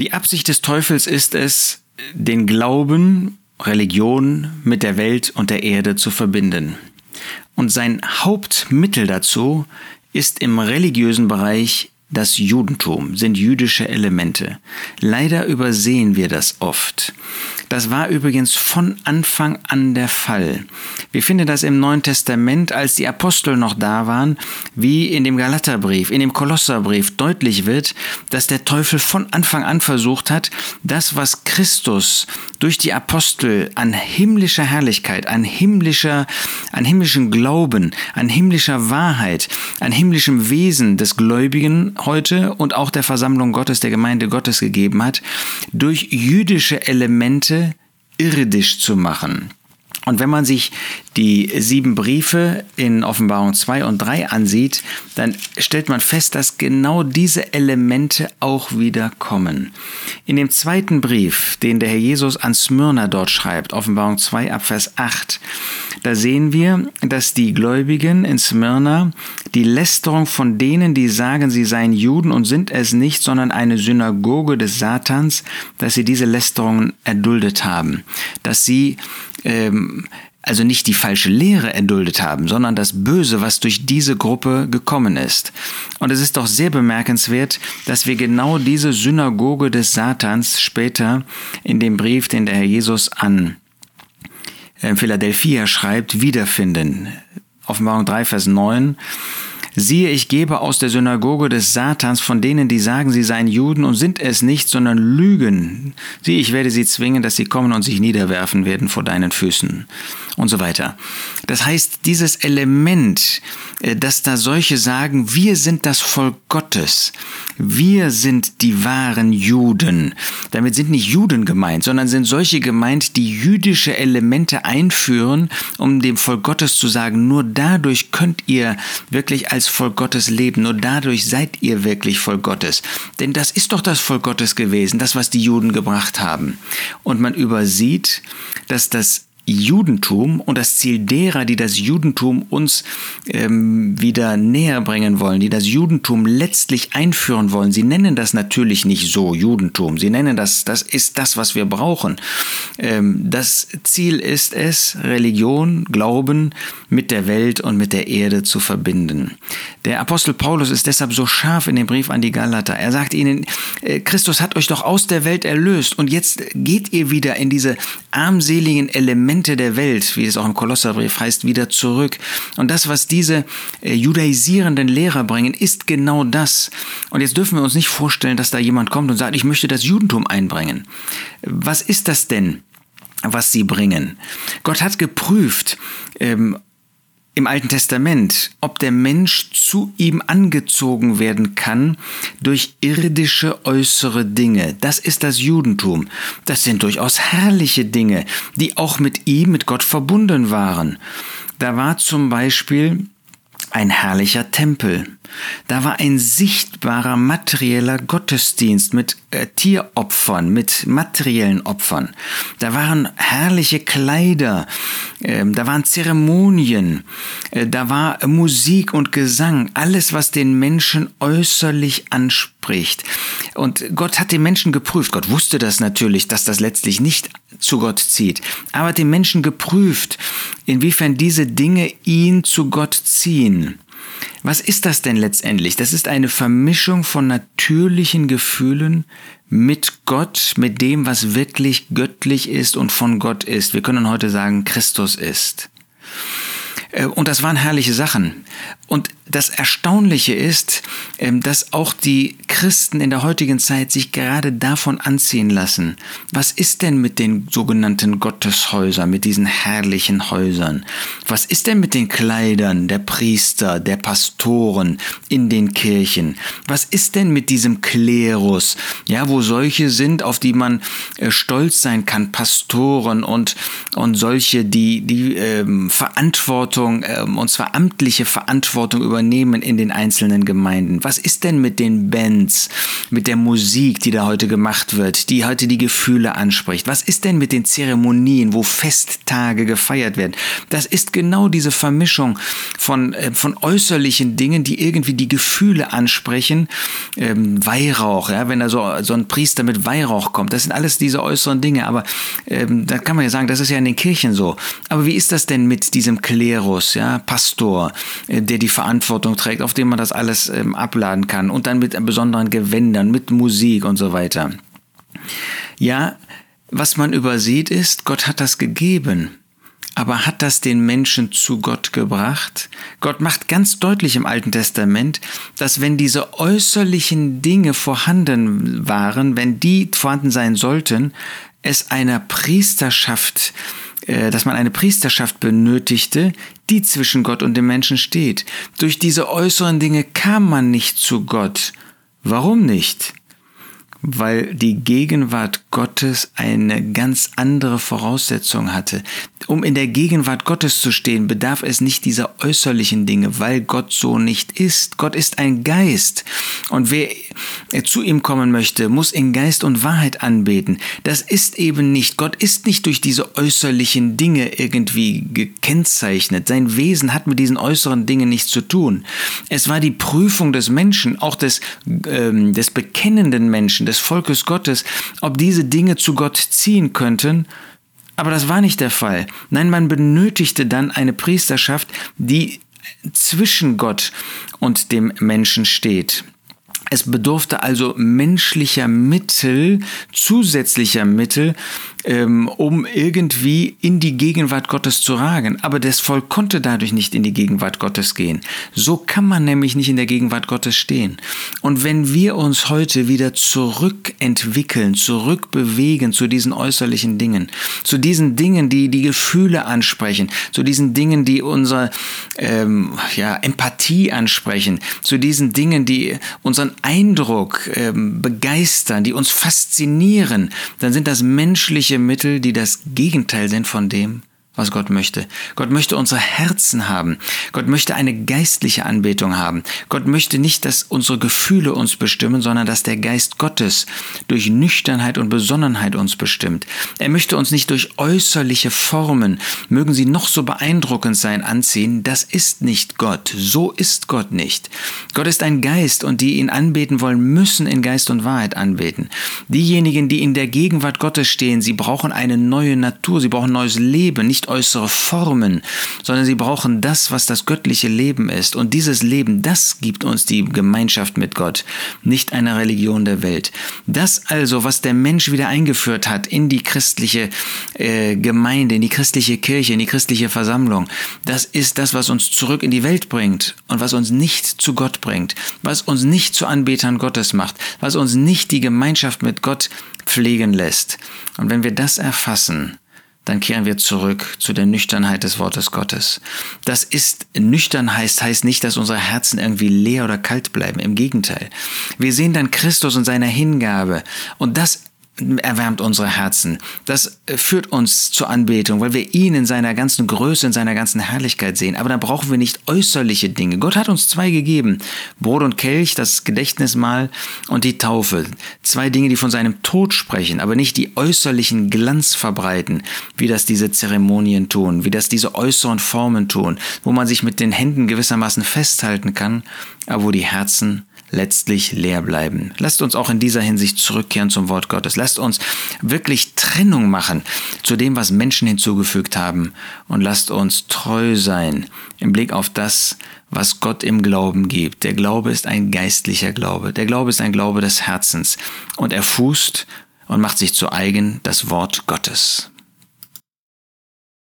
Die Absicht des Teufels ist es, den Glauben, Religion mit der Welt und der Erde zu verbinden. Und sein Hauptmittel dazu ist im religiösen Bereich das Judentum, sind jüdische Elemente. Leider übersehen wir das oft. Das war übrigens von Anfang an der Fall. Wir finden das im Neuen Testament, als die Apostel noch da waren, wie in dem Galaterbrief, in dem Kolosserbrief deutlich wird, dass der Teufel von Anfang an versucht hat, das, was Christus durch die Apostel an himmlischer Herrlichkeit, an himmlischer, an himmlischen Glauben, an himmlischer Wahrheit, an himmlischem Wesen des Gläubigen heute und auch der Versammlung Gottes, der Gemeinde Gottes gegeben hat, durch jüdische Elemente irdisch zu machen. Und wenn man sich die sieben Briefe in Offenbarung 2 und 3 ansieht, dann stellt man fest, dass genau diese Elemente auch wieder kommen. In dem zweiten Brief, den der Herr Jesus an Smyrna dort schreibt, Offenbarung 2 ab Vers 8, da sehen wir, dass die Gläubigen in Smyrna die Lästerung von denen, die sagen, sie seien Juden und sind es nicht, sondern eine Synagoge des Satans, dass sie diese Lästerungen erduldet haben, dass sie ähm, also nicht die falsche Lehre erduldet haben, sondern das Böse, was durch diese Gruppe gekommen ist. Und es ist doch sehr bemerkenswert, dass wir genau diese Synagoge des Satans später in dem Brief, den der Herr Jesus an äh, Philadelphia schreibt, wiederfinden. Offenbarung 3, Vers 9. Siehe, ich gebe aus der Synagoge des Satans von denen, die sagen, sie seien Juden und sind es nicht, sondern lügen. Sieh, ich werde sie zwingen, dass sie kommen und sich niederwerfen werden vor deinen Füßen und so weiter. Das heißt, dieses Element, äh, dass da solche sagen, wir sind das Volk Gottes, wir sind die wahren Juden. Damit sind nicht Juden gemeint, sondern sind solche gemeint, die jüdische Elemente einführen, um dem Volk Gottes zu sagen, nur dadurch könnt ihr wirklich als Volk Gottes leben, nur dadurch seid ihr wirklich Volk Gottes. Denn das ist doch das Volk Gottes gewesen, das, was die Juden gebracht haben. Und man übersieht, dass das Judentum und das Ziel derer, die das Judentum uns ähm, wieder näher bringen wollen, die das Judentum letztlich einführen wollen. Sie nennen das natürlich nicht so Judentum. Sie nennen das, das ist das, was wir brauchen. Ähm, das Ziel ist es, Religion, Glauben mit der Welt und mit der Erde zu verbinden. Der Apostel Paulus ist deshalb so scharf in dem Brief an die Galater. Er sagt ihnen, äh, Christus hat euch doch aus der Welt erlöst und jetzt geht ihr wieder in diese armseligen Elemente Elemente der Welt, wie es auch im Kolosserbrief heißt, wieder zurück. Und das, was diese äh, judaisierenden Lehrer bringen, ist genau das. Und jetzt dürfen wir uns nicht vorstellen, dass da jemand kommt und sagt, ich möchte das Judentum einbringen. Was ist das denn? was sie bringen. Gott hat geprüft, ähm, im Alten Testament, ob der Mensch zu ihm angezogen werden kann durch irdische äußere Dinge. Das ist das Judentum. Das sind durchaus herrliche Dinge, die auch mit ihm, mit Gott verbunden waren. Da war zum Beispiel ein herrlicher Tempel. Da war ein sichtbarer materieller Gottesdienst mit äh, Tieropfern, mit materiellen Opfern. Da waren herrliche Kleider, äh, da waren Zeremonien, äh, da war Musik und Gesang, alles, was den Menschen äußerlich anspricht. Und Gott hat den Menschen geprüft. Gott wusste das natürlich, dass das letztlich nicht zu Gott zieht, aber den Menschen geprüft, inwiefern diese Dinge ihn zu Gott ziehen. Was ist das denn letztendlich? Das ist eine Vermischung von natürlichen Gefühlen mit Gott, mit dem, was wirklich göttlich ist und von Gott ist. Wir können heute sagen, Christus ist. Äh, und das waren herrliche Sachen. Und das Erstaunliche ist, ähm, dass auch die Christen in der heutigen Zeit sich gerade davon anziehen lassen. Was ist denn mit den sogenannten Gotteshäusern, mit diesen herrlichen Häusern? Was ist denn mit den Kleidern der Priester, der Pastoren in den Kirchen? Was ist denn mit diesem Klerus, ja, wo solche sind, auf die man äh, stolz sein kann, Pastoren und, und solche, die die ähm, Verantwortung, ähm, und zwar amtliche Verantwortung, Verantwortung übernehmen in den einzelnen Gemeinden? Was ist denn mit den Bands, mit der Musik, die da heute gemacht wird, die heute die Gefühle anspricht? Was ist denn mit den Zeremonien, wo Festtage gefeiert werden? Das ist genau diese Vermischung von, äh, von äußerlichen Dingen, die irgendwie die Gefühle ansprechen. Ähm, Weihrauch, ja, wenn da so, so ein Priester mit Weihrauch kommt, das sind alles diese äußeren Dinge, aber ähm, da kann man ja sagen, das ist ja in den Kirchen so. Aber wie ist das denn mit diesem Klerus, ja, Pastor, äh, der die Verantwortung trägt, auf dem man das alles ähm, abladen kann und dann mit besonderen Gewändern, mit Musik und so weiter? Ja, was man übersieht ist, Gott hat das gegeben. Aber hat das den Menschen zu Gott gebracht? Gott macht ganz deutlich im Alten Testament, dass wenn diese äußerlichen Dinge vorhanden waren, wenn die vorhanden sein sollten, es einer Priesterschaft, äh, dass man eine Priesterschaft benötigte, die zwischen Gott und dem Menschen steht. Durch diese äußeren Dinge kam man nicht zu Gott. Warum nicht? weil die Gegenwart Gottes eine ganz andere Voraussetzung hatte. Um in der Gegenwart Gottes zu stehen, bedarf es nicht dieser äußerlichen Dinge, weil Gott so nicht ist. Gott ist ein Geist. Und wer zu ihm kommen möchte, muss in Geist und Wahrheit anbeten. Das ist eben nicht. Gott ist nicht durch diese äußerlichen Dinge irgendwie gekennzeichnet. Sein Wesen hat mit diesen äußeren Dingen nichts zu tun. Es war die Prüfung des Menschen, auch des, ähm, des bekennenden Menschen, des Volkes Gottes, ob diese Dinge zu Gott ziehen könnten. Aber das war nicht der Fall. Nein, man benötigte dann eine Priesterschaft, die zwischen Gott und dem Menschen steht. Es bedurfte also menschlicher Mittel, zusätzlicher Mittel, um irgendwie in die Gegenwart Gottes zu ragen. Aber das Volk konnte dadurch nicht in die Gegenwart Gottes gehen. So kann man nämlich nicht in der Gegenwart Gottes stehen. Und wenn wir uns heute wieder zurückentwickeln, zurückbewegen zu diesen äußerlichen Dingen, zu diesen Dingen, die die Gefühle ansprechen, zu diesen Dingen, die unsere ähm, ja, Empathie ansprechen, zu diesen Dingen, die unseren Eindruck ähm, begeistern, die uns faszinieren, dann sind das menschliche Mittel, die das Gegenteil sind von dem, was Gott möchte. Gott möchte unsere Herzen haben. Gott möchte eine geistliche Anbetung haben. Gott möchte nicht, dass unsere Gefühle uns bestimmen, sondern dass der Geist Gottes durch Nüchternheit und Besonnenheit uns bestimmt. Er möchte uns nicht durch äußerliche Formen, mögen sie noch so beeindruckend sein, anziehen. Das ist nicht Gott. So ist Gott nicht. Gott ist ein Geist und die ihn anbeten wollen, müssen in Geist und Wahrheit anbeten. Diejenigen, die in der Gegenwart Gottes stehen, sie brauchen eine neue Natur, sie brauchen neues Leben, nicht äußere Formen, sondern sie brauchen das, was das göttliche Leben ist. Und dieses Leben, das gibt uns die Gemeinschaft mit Gott, nicht eine Religion der Welt. Das also, was der Mensch wieder eingeführt hat in die christliche äh, Gemeinde, in die christliche Kirche, in die christliche Versammlung, das ist das, was uns zurück in die Welt bringt und was uns nicht zu Gott bringt, was uns nicht zu Anbetern Gottes macht, was uns nicht die Gemeinschaft mit Gott pflegen lässt. Und wenn wir das erfassen, dann kehren wir zurück zu der Nüchternheit des Wortes Gottes. Das ist, nüchtern heißt, heißt nicht, dass unsere Herzen irgendwie leer oder kalt bleiben. Im Gegenteil. Wir sehen dann Christus und seine Hingabe. Und das erwärmt unsere Herzen. Das äh, führt uns zur Anbetung, weil wir ihn in seiner ganzen Größe, in seiner ganzen Herrlichkeit sehen. Aber dann brauchen wir nicht äußerliche Dinge. Gott hat uns zwei gegeben. Brot und Kelch, das Gedächtnismahl und die Taufe. Zwei Dinge, die von seinem Tod sprechen, aber nicht die äußerlichen Glanz verbreiten, wie das diese Zeremonien tun, wie das diese äußeren Formen tun, wo man sich mit den Händen gewissermaßen festhalten kann, aber wo die Herzen letztlich leer bleiben. Lasst uns auch in dieser Hinsicht zurückkehren zum Wort Gottes. Lasst uns wirklich Trennung machen zu dem, was Menschen hinzugefügt haben und lasst uns treu sein im Blick auf das, was Gott im Glauben gibt. Der Glaube ist ein geistlicher Glaube. Der Glaube ist ein Glaube des Herzens und er fußt und macht sich zu eigen das Wort Gottes.